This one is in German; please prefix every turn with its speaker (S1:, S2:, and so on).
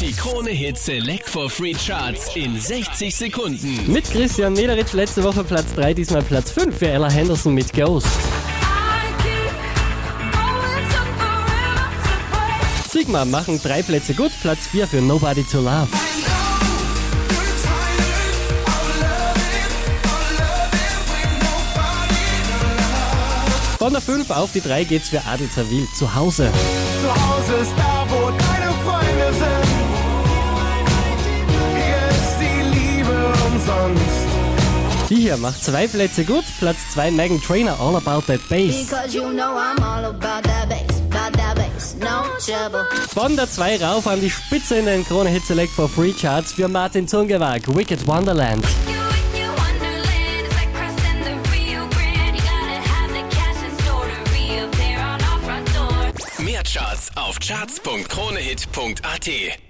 S1: Die Krone Hit Select for Free Charts in 60 Sekunden.
S2: Mit Christian Mederitsch letzte Woche Platz 3, diesmal Platz 5 für Ella Henderson mit Ghost. Sigma machen drei Plätze gut, Platz 4 für Nobody to Love. Von der 5 auf die 3 geht's für Adel Zawil zu Hause.
S3: Zu Hause ist da, wo
S2: Die hier macht zwei Plätze gut, Platz 2 Megan Trainer All About That Bass.
S4: Because you know I'm all about that bass, about that bass, no trouble.
S2: Von der 2 rauf an die Spitze in den Krone Hit Select for Free Charts für Martin Zungewag, Wicked Wonderland.
S1: Mehr Charts auf charts.kronehit.at.